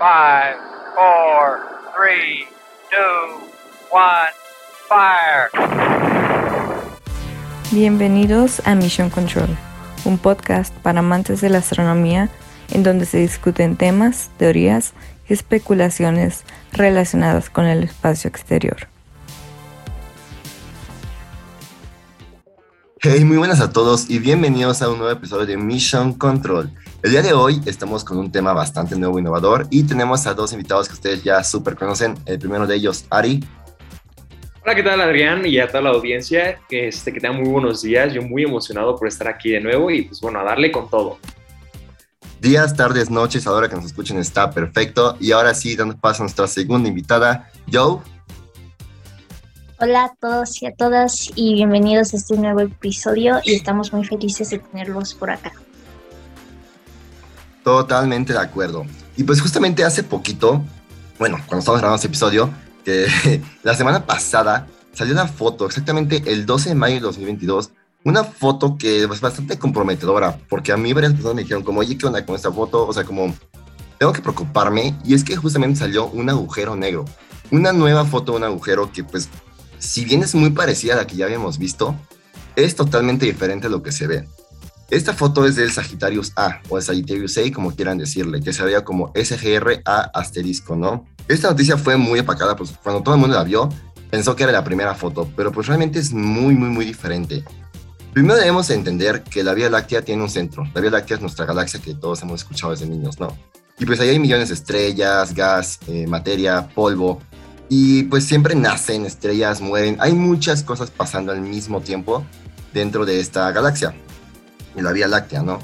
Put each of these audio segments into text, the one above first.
5, 4, 3, 2, 1, fire. Bienvenidos a Mission Control, un podcast para amantes de la astronomía en donde se discuten temas, teorías y especulaciones relacionadas con el espacio exterior. Hey, muy buenas a todos y bienvenidos a un nuevo episodio de Mission Control. El día de hoy estamos con un tema bastante nuevo e innovador y tenemos a dos invitados que ustedes ya súper conocen. El primero de ellos, Ari. Hola, ¿qué tal Adrián? Y a toda la audiencia, que, este, que tengan muy buenos días. Yo muy emocionado por estar aquí de nuevo y pues bueno, a darle con todo. Días, tardes, noches, ahora que nos escuchen está perfecto. Y ahora sí, dando paso a nuestra segunda invitada, Joe. Hola a todos y a todas y bienvenidos a este nuevo episodio y estamos muy felices de tenerlos por acá. Totalmente de acuerdo. Y pues justamente hace poquito, bueno, cuando estamos grabando este episodio, que la semana pasada salió una foto, exactamente el 12 de mayo de 2022, una foto que es bastante comprometedora, porque a mí varias personas me dijeron como, oye, ¿qué onda con esta foto? O sea, como, tengo que preocuparme, y es que justamente salió un agujero negro, una nueva foto de un agujero que pues si bien es muy parecida a la que ya habíamos visto, es totalmente diferente a lo que se ve. Esta foto es del Sagittarius A, o el Sagittarius A, como quieran decirle, que se veía como SGR-A asterisco, ¿no? Esta noticia fue muy apacada, pues cuando todo el mundo la vio, pensó que era la primera foto, pero pues realmente es muy, muy, muy diferente. Primero debemos entender que la Vía Láctea tiene un centro. La Vía Láctea es nuestra galaxia que todos hemos escuchado desde niños, ¿no? Y pues ahí hay millones de estrellas, gas, eh, materia, polvo, y pues siempre nacen estrellas, mueren. Hay muchas cosas pasando al mismo tiempo dentro de esta galaxia, en la Vía Láctea, ¿no?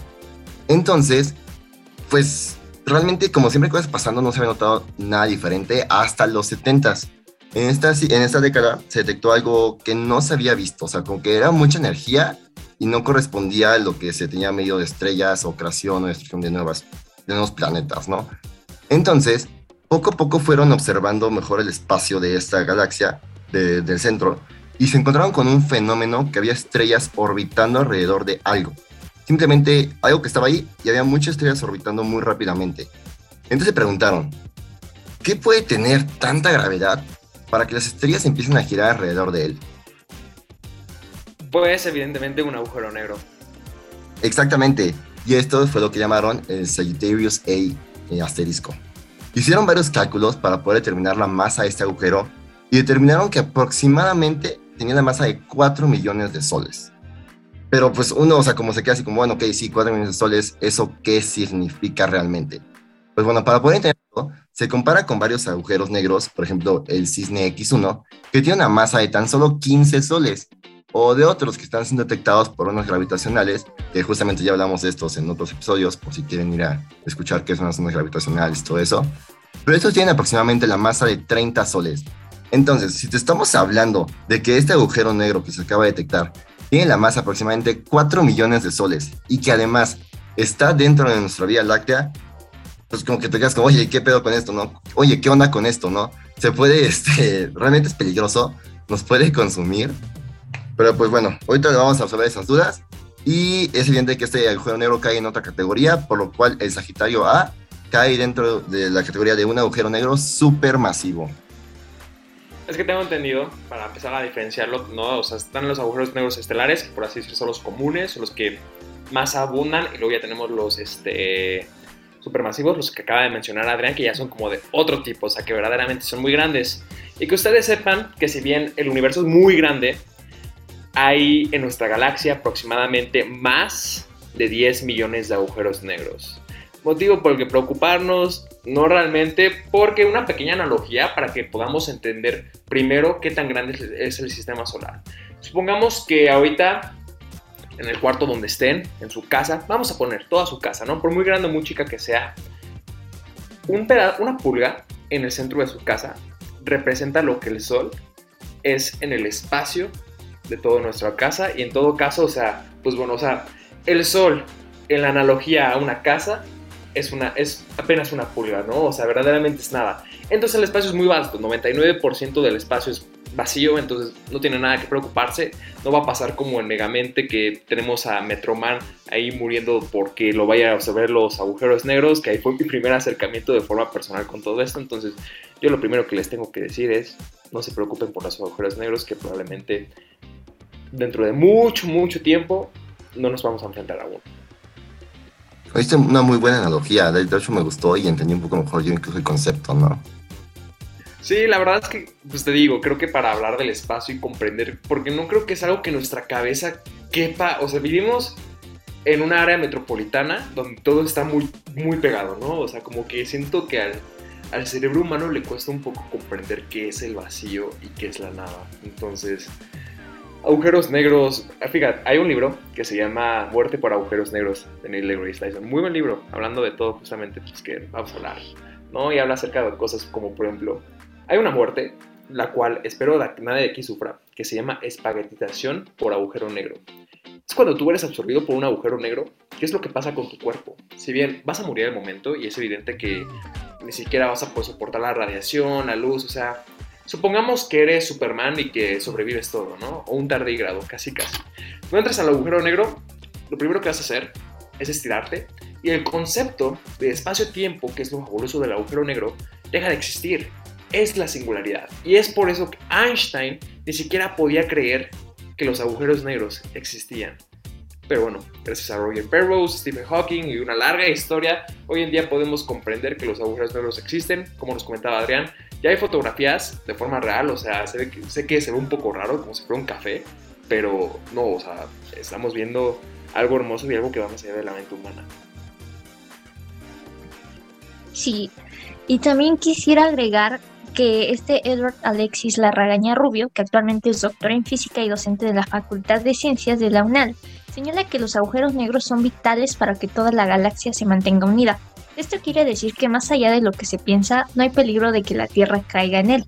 Entonces, pues realmente como siempre cosas pasando no se había notado nada diferente hasta los 70s. En esta, en esta década se detectó algo que no se había visto, o sea, como que era mucha energía y no correspondía a lo que se tenía medio de estrellas o creación o destrucción de, nuevas, de nuevos planetas, ¿no? Entonces, poco a poco fueron observando mejor el espacio de esta galaxia del centro y se encontraron con un fenómeno que había estrellas orbitando alrededor de algo. Simplemente algo que estaba ahí y había muchas estrellas orbitando muy rápidamente. Entonces se preguntaron, ¿qué puede tener tanta gravedad para que las estrellas empiecen a girar alrededor de él? Pues evidentemente un agujero negro. Exactamente, y esto fue lo que llamaron el Sagittarius A eh, asterisco. Hicieron varios cálculos para poder determinar la masa de este agujero y determinaron que aproximadamente tenía la masa de 4 millones de soles. Pero pues uno, o sea, como se queda así como, bueno, ok, sí, 4 millones de soles, ¿eso qué significa realmente? Pues bueno, para poder entenderlo, se compara con varios agujeros negros, por ejemplo, el cisne X1, que tiene una masa de tan solo 15 soles, o de otros que están siendo detectados por ondas gravitacionales, que justamente ya hablamos de estos en otros episodios, por si quieren ir a escuchar qué son las ondas gravitacionales todo eso. Pero estos tienen aproximadamente la masa de 30 soles. Entonces, si te estamos hablando de que este agujero negro que se acaba de detectar tiene la masa aproximadamente 4 millones de soles y que además está dentro de nuestra Vía Láctea, pues como que te quedas como, oye, ¿qué pedo con esto, no? Oye, ¿qué onda con esto, no? Se puede, este, realmente es peligroso, nos puede consumir pero pues bueno, ahorita vamos a resolver esas dudas. Y es evidente que este agujero negro cae en otra categoría, por lo cual el Sagitario A cae dentro de la categoría de un agujero negro supermasivo. Es que tengo entendido, para empezar a diferenciarlo, ¿no? O sea, están los agujeros negros estelares, por así decirlo, son los comunes, los que más abundan, y luego ya tenemos los este, supermasivos, los que acaba de mencionar Adrián, que ya son como de otro tipo, o sea, que verdaderamente son muy grandes. Y que ustedes sepan que si bien el universo es muy grande, hay en nuestra galaxia aproximadamente más de 10 millones de agujeros negros. Motivo por el que preocuparnos, no realmente, porque una pequeña analogía para que podamos entender primero qué tan grande es el sistema solar. Supongamos que ahorita en el cuarto donde estén, en su casa, vamos a poner toda su casa, ¿no? Por muy grande o muy chica que sea, un una pulga en el centro de su casa representa lo que el Sol es en el espacio de toda nuestra casa y en todo caso, o sea, pues bueno, o sea, el sol en la analogía a una casa es, una, es apenas una pulga, ¿no? O sea, verdaderamente es nada. Entonces el espacio es muy vasto, 99% del espacio es vacío, entonces no tiene nada que preocuparse. No va a pasar como en Megamente que tenemos a Metroman ahí muriendo porque lo vaya a observar los agujeros negros, que ahí fue mi primer acercamiento de forma personal con todo esto. Entonces yo lo primero que les tengo que decir es, no se preocupen por los agujeros negros que probablemente dentro de mucho, mucho tiempo no nos vamos a enfrentar a uno. Es una muy buena analogía, de hecho me gustó y entendí un poco mejor yo incluso el concepto, ¿no? Sí, la verdad es que, pues te digo, creo que para hablar del espacio y comprender, porque no creo que es algo que nuestra cabeza quepa, o sea, vivimos en una área metropolitana donde todo está muy, muy pegado, ¿no? O sea, como que siento que al, al cerebro humano le cuesta un poco comprender qué es el vacío y qué es la nada. Entonces, agujeros negros, ah, fíjate, hay un libro que se llama Muerte por agujeros negros de Neil deGrasse Tyson. Muy buen libro, hablando de todo justamente pues, que vamos a hablar, ¿no? Y habla acerca de cosas como, por ejemplo, hay una muerte, la cual espero que nadie de aquí sufra, que se llama espaguetización por agujero negro. Es cuando tú eres absorbido por un agujero negro, ¿qué es lo que pasa con tu cuerpo? Si bien vas a morir al momento y es evidente que ni siquiera vas a poder soportar la radiación, la luz, o sea, supongamos que eres Superman y que sobrevives todo, ¿no? O un tardígrado, casi casi. Cuando entras al agujero negro, lo primero que vas a hacer es estirarte y el concepto de espacio-tiempo, que es lo fabuloso del agujero negro, deja de existir es la singularidad. Y es por eso que Einstein ni siquiera podía creer que los agujeros negros existían. Pero bueno, gracias a Roger Penrose, Stephen Hawking y una larga historia, hoy en día podemos comprender que los agujeros negros existen, como nos comentaba Adrián. Ya hay fotografías de forma real, o sea, sé que, sé que se ve un poco raro, como si fuera un café, pero no, o sea, estamos viendo algo hermoso y algo que va más allá de la mente humana. Sí, y también quisiera agregar que este Edward Alexis Larragaña Rubio, que actualmente es doctor en física y docente de la Facultad de Ciencias de la UNAL, señala que los agujeros negros son vitales para que toda la galaxia se mantenga unida. Esto quiere decir que más allá de lo que se piensa, no hay peligro de que la Tierra caiga en él.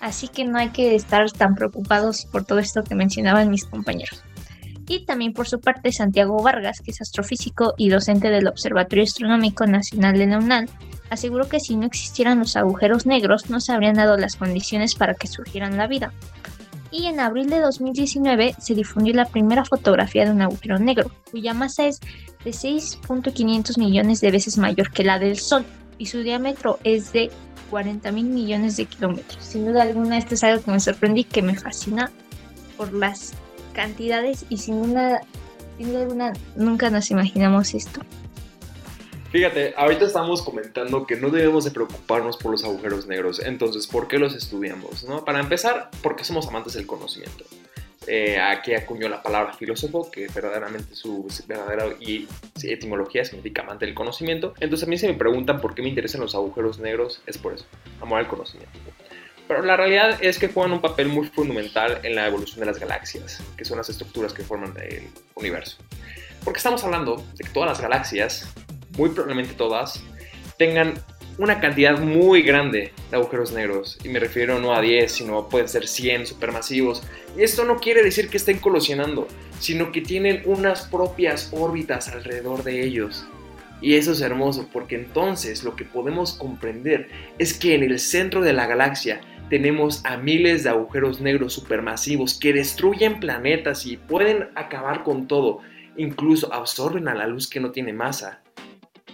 Así que no hay que estar tan preocupados por todo esto que mencionaban mis compañeros. Y también por su parte Santiago Vargas, que es astrofísico y docente del Observatorio Astronómico Nacional de la UNAL, aseguró que si no existieran los agujeros negros no se habrían dado las condiciones para que surgieran la vida. Y en abril de 2019 se difundió la primera fotografía de un agujero negro, cuya masa es de 6.500 millones de veces mayor que la del Sol y su diámetro es de 40 mil millones de kilómetros. Sin duda alguna esto es algo que me sorprendí, que me fascina por las cantidades y sin, una, sin duda alguna nunca nos imaginamos esto. Fíjate, ahorita estamos comentando que no debemos de preocuparnos por los agujeros negros. Entonces, ¿por qué los estudiamos? ¿no? Para empezar, porque somos amantes del conocimiento. Eh, aquí acuñó la palabra filósofo, que verdaderamente su verdadera y, etimología significa amante del conocimiento. Entonces a mí se me preguntan por qué me interesan los agujeros negros, es por eso, amor al conocimiento. Pero la realidad es que juegan un papel muy fundamental en la evolución de las galaxias, que son las estructuras que forman el universo. Porque estamos hablando de que todas las galaxias muy probablemente todas, tengan una cantidad muy grande de agujeros negros. Y me refiero no a 10, sino pueden ser 100 supermasivos. Y esto no quiere decir que estén colisionando, sino que tienen unas propias órbitas alrededor de ellos. Y eso es hermoso, porque entonces lo que podemos comprender es que en el centro de la galaxia tenemos a miles de agujeros negros supermasivos que destruyen planetas y pueden acabar con todo. Incluso absorben a la luz que no tiene masa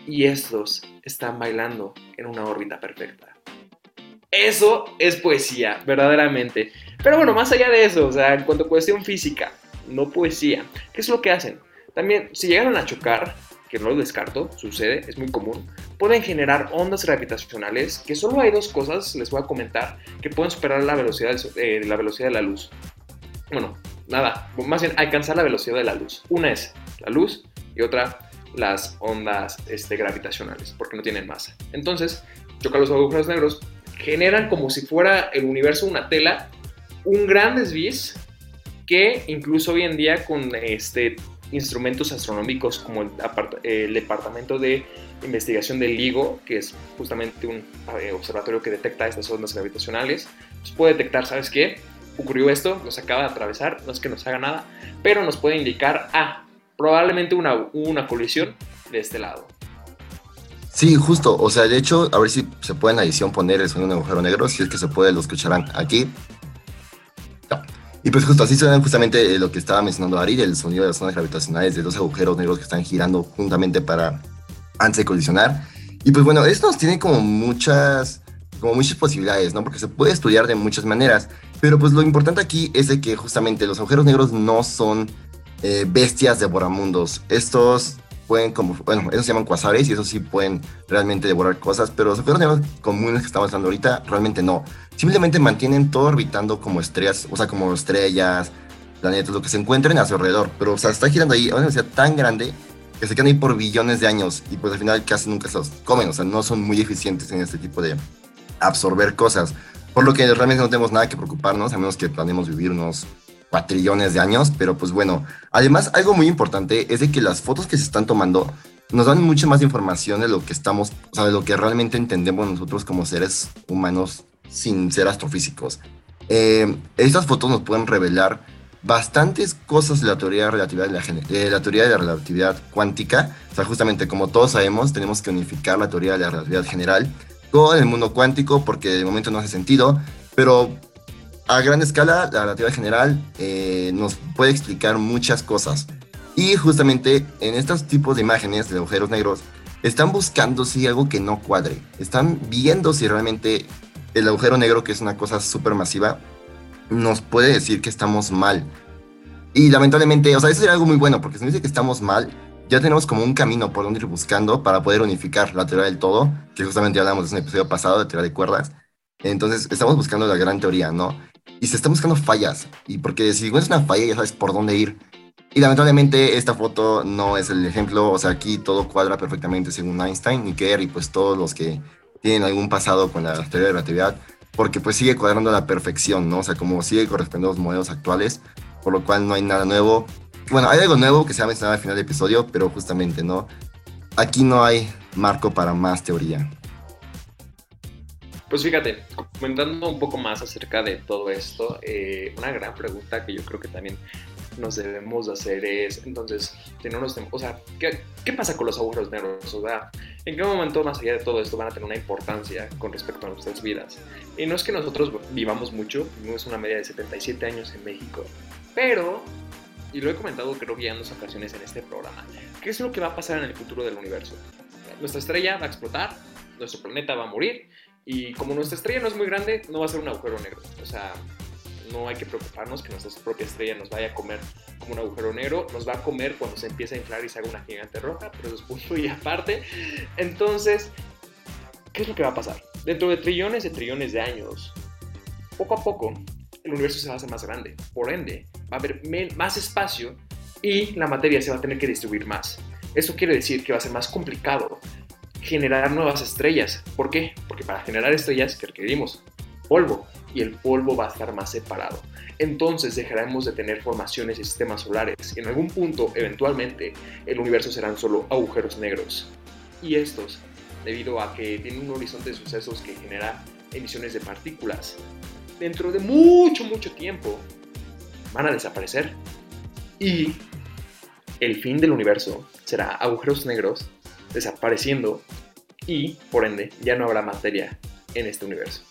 y estos están bailando en una órbita perfecta. Eso es poesía, verdaderamente. Pero bueno, más allá de eso, o sea, en cuanto a cuestión física, no poesía, ¿qué es lo que hacen? También, si llegan a chocar, que no lo descarto, sucede, es muy común, pueden generar ondas gravitacionales, que solo hay dos cosas, les voy a comentar, que pueden superar la velocidad, eh, la velocidad de la luz. Bueno, nada, más bien alcanzar la velocidad de la luz. Una es la luz y otra las ondas este, gravitacionales, porque no tienen masa. Entonces, chocan los agujeros negros, generan como si fuera el universo una tela, un gran desvío que incluso hoy en día con este, instrumentos astronómicos como el, Departamento de Investigación del LIGO, que es justamente un eh, observatorio que detecta estas ondas gravitacionales, pues puede detectar, ¿sabes qué? Ocurrió esto, nos acaba de atravesar, no es que nos haga nada, pero nos puede indicar, ah, probablemente una, una colisión de este lado. Sí, justo. O sea, de hecho, a ver si se puede en la edición poner el sonido de un agujero negro. Si es que se puede, lo escucharán aquí. Y pues justo así suena justamente lo que estaba mencionando Ari, el sonido de las zonas gravitacionales de dos agujeros negros que están girando juntamente para antes de colisionar. Y pues bueno, esto nos tiene como muchas, como muchas posibilidades, ¿no? Porque se puede estudiar de muchas maneras. Pero pues lo importante aquí es de que justamente los agujeros negros no son eh, bestias devoramundos. Estos pueden como, bueno, esos se llaman quasares y esos sí pueden realmente devorar cosas, pero los negros comunes que estamos hablando ahorita realmente no. Simplemente mantienen todo orbitando como estrellas, o sea, como estrellas, planetas, lo que se encuentren a su alrededor. Pero, o sea, está girando ahí a una velocidad tan grande que se quedan ahí por billones de años y pues al final casi nunca se los comen, o sea, no son muy eficientes en este tipo de absorber cosas. Por lo que realmente no tenemos nada que preocuparnos, a menos que planeemos vivir unos trillones de años, pero pues bueno, además algo muy importante es de que las fotos que se están tomando nos dan mucha más información de lo que estamos, o sea, de lo que realmente entendemos nosotros como seres humanos sin ser astrofísicos. Eh, estas fotos nos pueden revelar bastantes cosas de la teoría de relatividad, de la, teoría de la relatividad cuántica. O sea, justamente como todos sabemos, tenemos que unificar la teoría de la relatividad general con el mundo cuántico porque de momento no hace sentido, pero a gran escala, la relatividad general eh, nos puede explicar muchas cosas. Y justamente en estos tipos de imágenes de agujeros negros, están buscando si algo que no cuadre. Están viendo si realmente el agujero negro, que es una cosa súper masiva, nos puede decir que estamos mal. Y lamentablemente, o sea, eso sería algo muy bueno, porque si nos dice que estamos mal, ya tenemos como un camino por donde ir buscando para poder unificar la teoría del todo, que justamente hablamos en un episodio pasado de teoría de cuerdas. Entonces, estamos buscando la gran teoría, ¿no? Y se están buscando fallas. Y porque si encuentras una falla, ya sabes por dónde ir. Y lamentablemente esta foto no es el ejemplo. O sea, aquí todo cuadra perfectamente según Einstein y Kerr y pues todos los que tienen algún pasado con la teoría de la relatividad. Porque pues sigue cuadrando a la perfección, ¿no? O sea, como sigue correspondiendo a los modelos actuales. Por lo cual no hay nada nuevo. Bueno, hay algo nuevo que se ha mencionado al final del episodio, pero justamente no. Aquí no hay marco para más teoría. Pues fíjate, comentando un poco más acerca de todo esto, eh, una gran pregunta que yo creo que también nos debemos hacer es, entonces, si no nos o sea, ¿qué, ¿qué, pasa con los agujeros negros? O sea, ¿en qué momento más allá de todo esto van a tener una importancia con respecto a nuestras vidas? Y no es que nosotros vivamos mucho, vivimos una media de 77 años en México, pero, y lo he comentado creo que ya en dos ocasiones en este programa, ¿qué es lo que va a pasar en el futuro del universo? Nuestra estrella va a explotar, nuestro planeta va a morir, y como nuestra estrella no es muy grande, no va a ser un agujero negro. O sea, no hay que preocuparnos que nuestra propia estrella nos vaya a comer como un agujero negro. Nos va a comer cuando se empiece a inflar y se haga una gigante roja, pero eso es punto y aparte. Entonces, ¿qué es lo que va a pasar? Dentro de trillones de trillones de años, poco a poco, el universo se va a hacer más grande. Por ende, va a haber más espacio y la materia se va a tener que distribuir más. Eso quiere decir que va a ser más complicado generar nuevas estrellas. ¿Por qué? Porque para generar estrellas que requerimos polvo y el polvo va a estar más separado. Entonces dejaremos de tener formaciones y sistemas solares y en algún punto, eventualmente, el universo serán solo agujeros negros. Y estos, debido a que tienen un horizonte de sucesos que genera emisiones de partículas, dentro de mucho, mucho tiempo, van a desaparecer. Y el fin del universo será agujeros negros desapareciendo y, por ende, ya no habrá materia en este universo.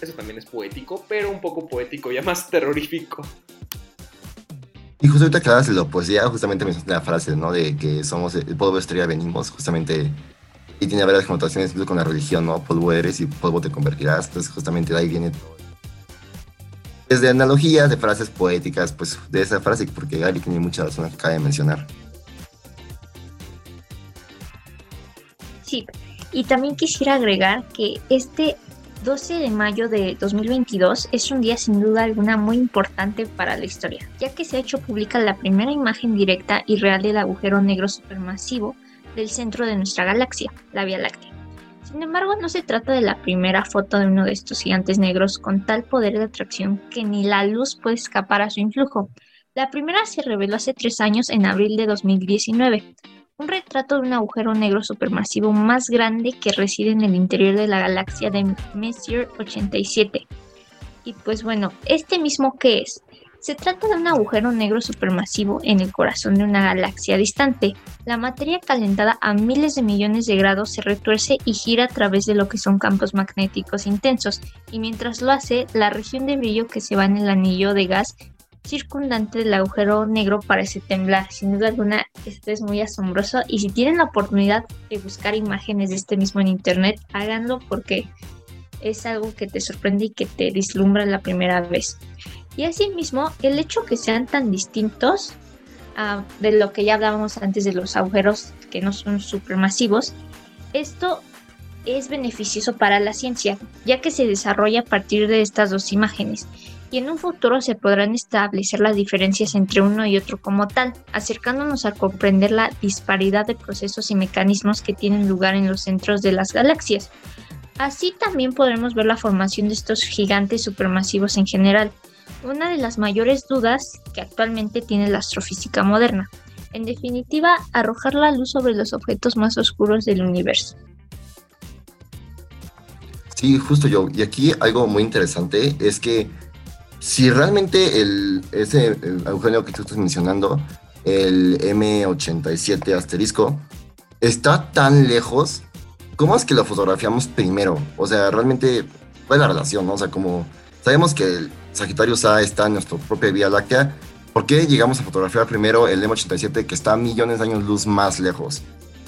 Eso también es poético, pero un poco poético, ya más terrorífico. Y justo ahorita que hablas de la poesía, justamente me la frase, ¿no? De que somos el polvo estrella venimos, justamente, y tiene varias connotaciones incluso con la religión, ¿no? Polvo eres y polvo te convertirás, entonces justamente de ahí viene todo. Desde analogías de frases poéticas, pues de esa frase, porque Gary tiene mucha razón que acaba de mencionar. Y también quisiera agregar que este 12 de mayo de 2022 es un día sin duda alguna muy importante para la historia, ya que se ha hecho pública la primera imagen directa y real del agujero negro supermasivo del centro de nuestra galaxia, la Vía Láctea. Sin embargo, no se trata de la primera foto de uno de estos gigantes negros con tal poder de atracción que ni la luz puede escapar a su influjo. La primera se reveló hace tres años en abril de 2019, un retrato de un agujero negro supermasivo más grande que reside en el interior de la galaxia de Messier 87. Y pues bueno, ¿este mismo qué es? Se trata de un agujero negro supermasivo en el corazón de una galaxia distante. La materia calentada a miles de millones de grados se retuerce y gira a través de lo que son campos magnéticos intensos, y mientras lo hace, la región de brillo que se va en el anillo de gas circundante del agujero negro parece temblar. Sin duda alguna, esto es muy asombroso y si tienen la oportunidad de buscar imágenes de este mismo en internet, háganlo porque es algo que te sorprende y que te dislumbra la primera vez. Y asimismo, el hecho que sean tan distintos uh, de lo que ya hablábamos antes de los agujeros que no son supermasivos, esto es beneficioso para la ciencia, ya que se desarrolla a partir de estas dos imágenes y en un futuro se podrán establecer las diferencias entre uno y otro como tal, acercándonos a comprender la disparidad de procesos y mecanismos que tienen lugar en los centros de las galaxias. Así también podremos ver la formación de estos gigantes supermasivos en general, una de las mayores dudas que actualmente tiene la astrofísica moderna. En definitiva, arrojar la luz sobre los objetos más oscuros del universo. Sí, justo yo. Y aquí algo muy interesante es que si realmente el, ese agujero que tú estás mencionando, el M87 asterisco, está tan lejos, ¿cómo es que lo fotografiamos primero? O sea, realmente, ¿cuál es la relación? O sea, como sabemos que el Sagitario A está en nuestra propia Vía Láctea, ¿por qué llegamos a fotografiar primero el M87 que está a millones de años luz más lejos?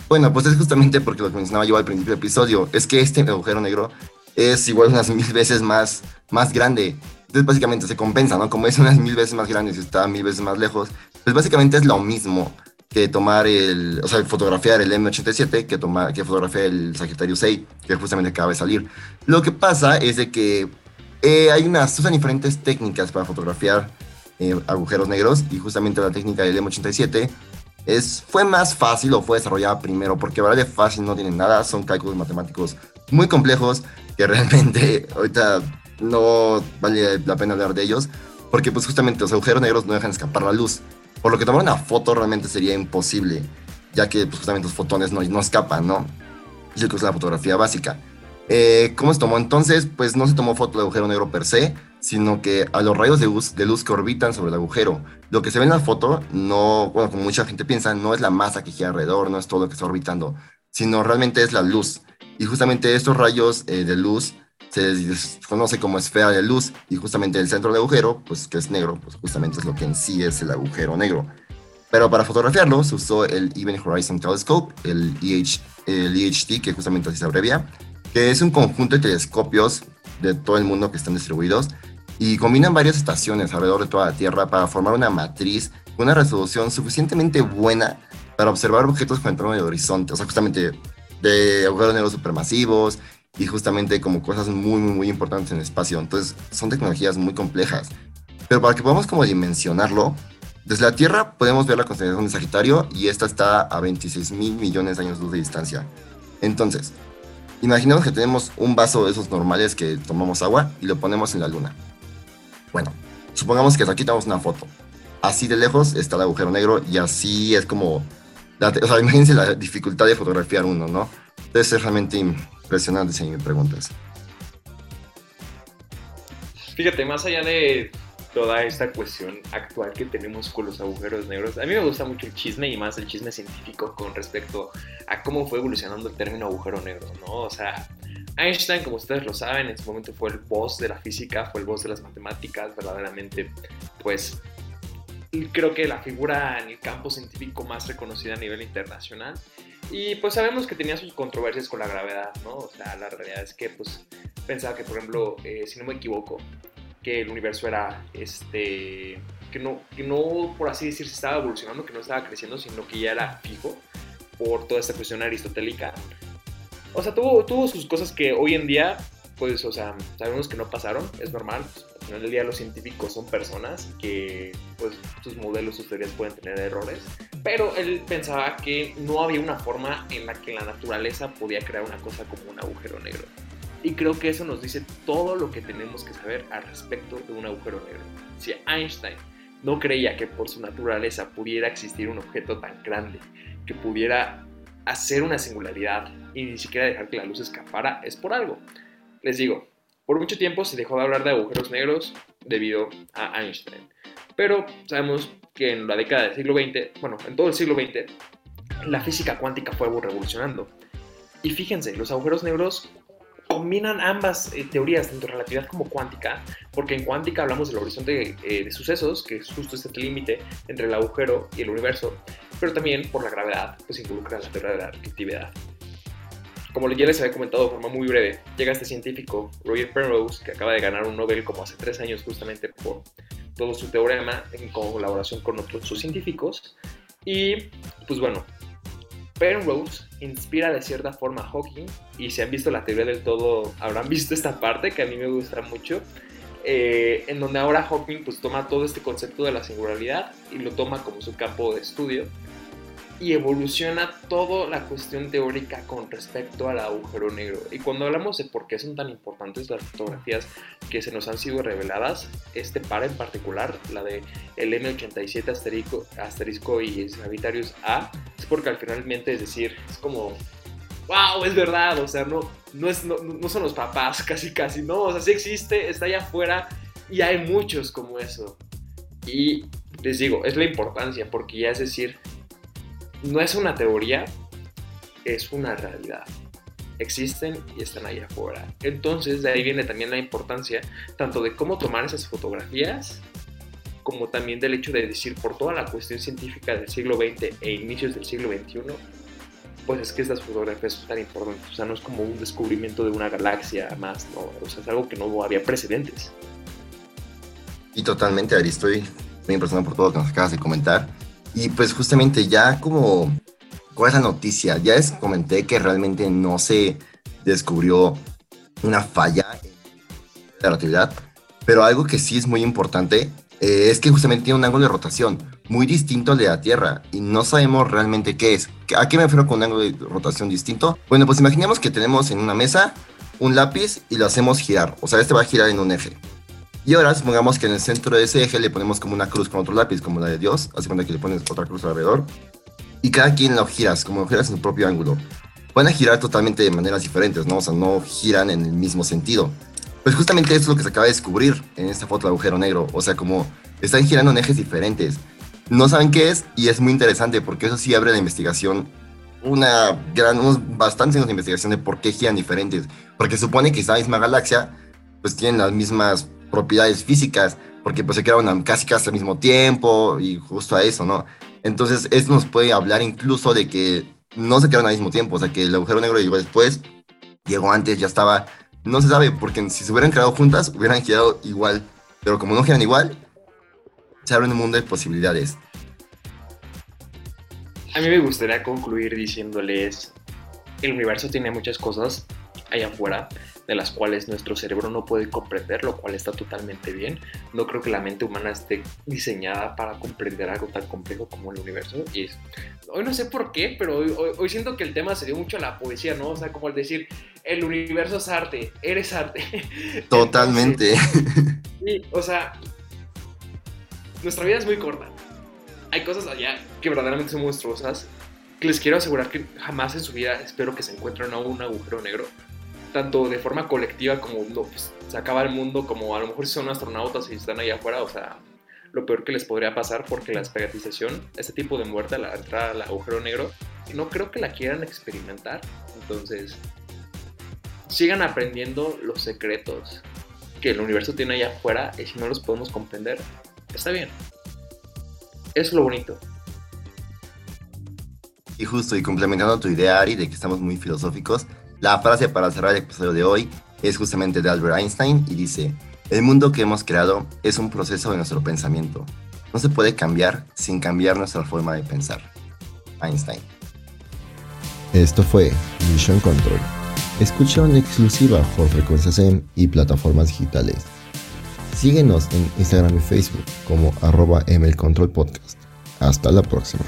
Bueno, pues es justamente porque lo que mencionaba yo al principio del episodio, es que este agujero negro es igual unas mil veces más, más grande. Entonces básicamente se compensa, ¿no? Como es unas mil veces más grande y está mil veces más lejos, pues básicamente es lo mismo que tomar el, o sea, fotografiar el M87 que, tomar, que fotografiar el Sagitario 6, que justamente acaba de salir. Lo que pasa es de que eh, hay unas, usan diferentes técnicas para fotografiar eh, agujeros negros y justamente la técnica del M87 es, fue más fácil o fue desarrollada primero porque verdad de fácil no tienen nada, son cálculos matemáticos muy complejos que realmente ahorita no vale la pena hablar de ellos, porque pues justamente los agujeros negros no dejan escapar la luz. Por lo que tomar una foto realmente sería imposible, ya que pues, justamente los fotones no, no escapan, ¿no? Es que es la fotografía básica. Eh, ¿Cómo se tomó entonces? Pues no se tomó foto del agujero negro per se, sino que a los rayos de luz, de luz que orbitan sobre el agujero. Lo que se ve en la foto, no, bueno, como mucha gente piensa, no es la masa que gira alrededor, no es todo lo que está orbitando, sino realmente es la luz. Y justamente estos rayos eh, de luz se conoce como esfera de luz y justamente el centro del agujero, pues que es negro, pues justamente es lo que en sí es el agujero negro. Pero para fotografiarlo se usó el Event Horizon Telescope, el, EH, el EHT, que justamente así se abrevia, que es un conjunto de telescopios de todo el mundo que están distribuidos y combinan varias estaciones alrededor de toda la Tierra para formar una matriz con una resolución suficientemente buena para observar objetos con el de horizonte, o sea, justamente de agujeros negros supermasivos y justamente como cosas muy, muy, muy importantes en el espacio. Entonces, son tecnologías muy complejas. Pero para que podamos como dimensionarlo, desde la Tierra podemos ver la constelación de Sagitario y esta está a 26 mil millones de años luz de distancia. Entonces, imaginemos que tenemos un vaso de esos normales que tomamos agua y lo ponemos en la Luna. Bueno, supongamos que aquí tenemos una foto. Así de lejos está el agujero negro y así es como o sea, imagínense la dificultad de fotografiar uno, ¿no? Debe ser realmente impresionante si me preguntas. Fíjate, más allá de toda esta cuestión actual que tenemos con los agujeros negros, a mí me gusta mucho el chisme y más el chisme científico con respecto a cómo fue evolucionando el término agujero negro, ¿no? O sea, Einstein, como ustedes lo saben, en ese momento fue el boss de la física, fue el boss de las matemáticas, verdaderamente, pues creo que la figura en el campo científico más reconocida a nivel internacional. Y pues sabemos que tenía sus controversias con la gravedad, ¿no? O sea, la realidad es que pues pensaba que, por ejemplo, eh, si no me equivoco, que el universo era, este, que no, que no, por así decir, se estaba evolucionando, que no estaba creciendo, sino que ya era fijo por toda esta cuestión aristotélica. O sea, tuvo, tuvo sus cosas que hoy en día, pues, o sea, sabemos que no pasaron, es normal, final del día los científicos son personas que pues sus modelos, sus teorías pueden tener errores, pero él pensaba que no había una forma en la que la naturaleza podía crear una cosa como un agujero negro. Y creo que eso nos dice todo lo que tenemos que saber al respecto de un agujero negro. Si Einstein no creía que por su naturaleza pudiera existir un objeto tan grande que pudiera hacer una singularidad y ni siquiera dejar que la luz escapara, es por algo. Les digo, por mucho tiempo se dejó de hablar de agujeros negros debido a Einstein. Pero sabemos que en la década del siglo XX, bueno, en todo el siglo XX, la física cuántica fue revolucionando. Y fíjense, los agujeros negros combinan ambas eh, teorías, tanto relatividad como cuántica, porque en cuántica hablamos del horizonte eh, de sucesos, que es justo este límite entre el agujero y el universo, pero también por la gravedad, pues involucra la teoría de la relatividad. Como ya les había comentado de forma muy breve, llega este científico, Roger Penrose, que acaba de ganar un Nobel como hace tres años justamente por todo su teorema en colaboración con otros científicos. Y pues bueno, Penrose inspira de cierta forma a Hawking y si han visto la teoría del todo habrán visto esta parte que a mí me gusta mucho eh, en donde ahora Hawking pues toma todo este concepto de la singularidad y lo toma como su campo de estudio y evoluciona toda la cuestión teórica con respecto al agujero negro. Y cuando hablamos de por qué son tan importantes las fotografías que se nos han sido reveladas, este par en particular, la de el M87 asterisco, asterisco y Sagittarius A, es porque al finalmente, es decir, es como, wow, es verdad, o sea, no, no, es, no, no son los papás, casi, casi, no, o sea, sí existe, está allá afuera y hay muchos como eso. Y les digo, es la importancia, porque ya es decir, no es una teoría, es una realidad. Existen y están allá afuera. Entonces, de ahí viene también la importancia tanto de cómo tomar esas fotografías, como también del hecho de decir por toda la cuestión científica del siglo XX e inicios del siglo XXI, pues es que estas fotografías son tan importantes. O sea, no es como un descubrimiento de una galaxia más, ¿no? O sea, es algo que no había precedentes. Y totalmente, Ari, estoy muy impresionado por todo lo que nos acabas de comentar. Y pues justamente ya como, ¿cuál es la noticia? Ya les comenté que realmente no se descubrió una falla en la relatividad, pero algo que sí es muy importante eh, es que justamente tiene un ángulo de rotación muy distinto al de la Tierra y no sabemos realmente qué es. ¿A qué me refiero con un ángulo de rotación distinto? Bueno, pues imaginemos que tenemos en una mesa un lápiz y lo hacemos girar, o sea, este va a girar en un eje. Y ahora supongamos que en el centro de ese eje le ponemos como una cruz con otro lápiz, como la de Dios, hace cuenta que le pones otra cruz alrededor, y cada quien lo giras, como lo giras en su propio ángulo. Pueden girar totalmente de maneras diferentes, ¿no? O sea, no giran en el mismo sentido. Pues justamente eso es lo que se acaba de descubrir en esta foto de agujero negro. O sea, como están girando en ejes diferentes. No saben qué es y es muy interesante porque eso sí abre la investigación una gran, unos bastantes años de investigación de por qué giran diferentes. Porque supone que esa misma galaxia pues tienen las mismas propiedades físicas, porque pues se crearon casi casi al mismo tiempo y justo a eso, ¿no? Entonces, esto nos puede hablar incluso de que no se crearon al mismo tiempo, o sea, que el agujero negro llegó después, llegó antes, ya estaba, no se sabe, porque si se hubieran creado juntas, hubieran girado igual, pero como no giran igual, se abre un mundo de posibilidades. A mí me gustaría concluir diciéndoles, el universo tiene muchas cosas allá afuera, de las cuales nuestro cerebro no puede comprender, lo cual está totalmente bien. No creo que la mente humana esté diseñada para comprender algo tan complejo como el universo. Y hoy no sé por qué, pero hoy, siento que el tema se dio mucho a la poesía, ¿no? O sea, como el decir, el universo es arte, eres arte. Totalmente. sí, o sea, nuestra vida es muy corta. Hay cosas allá que verdaderamente son monstruosas. Que les quiero asegurar que jamás en su vida espero que se encuentren a un agujero negro tanto de forma colectiva como pues, se acaba el mundo, como a lo mejor si son astronautas y están allá afuera, o sea, lo peor que les podría pasar porque la espagatización, este tipo de muerte, la entrada al agujero negro, no creo que la quieran experimentar. Entonces, sigan aprendiendo los secretos que el universo tiene allá afuera y si no los podemos comprender, está bien. Es lo bonito. Y justo, y complementando tu idea, Ari, de que estamos muy filosóficos, la frase para cerrar el episodio de hoy es justamente de Albert Einstein y dice, el mundo que hemos creado es un proceso de nuestro pensamiento. No se puede cambiar sin cambiar nuestra forma de pensar. Einstein. Esto fue Mission Control. Escucha en exclusiva por Frecuencias M y plataformas digitales. Síguenos en Instagram y Facebook como arroba Control Podcast. Hasta la próxima.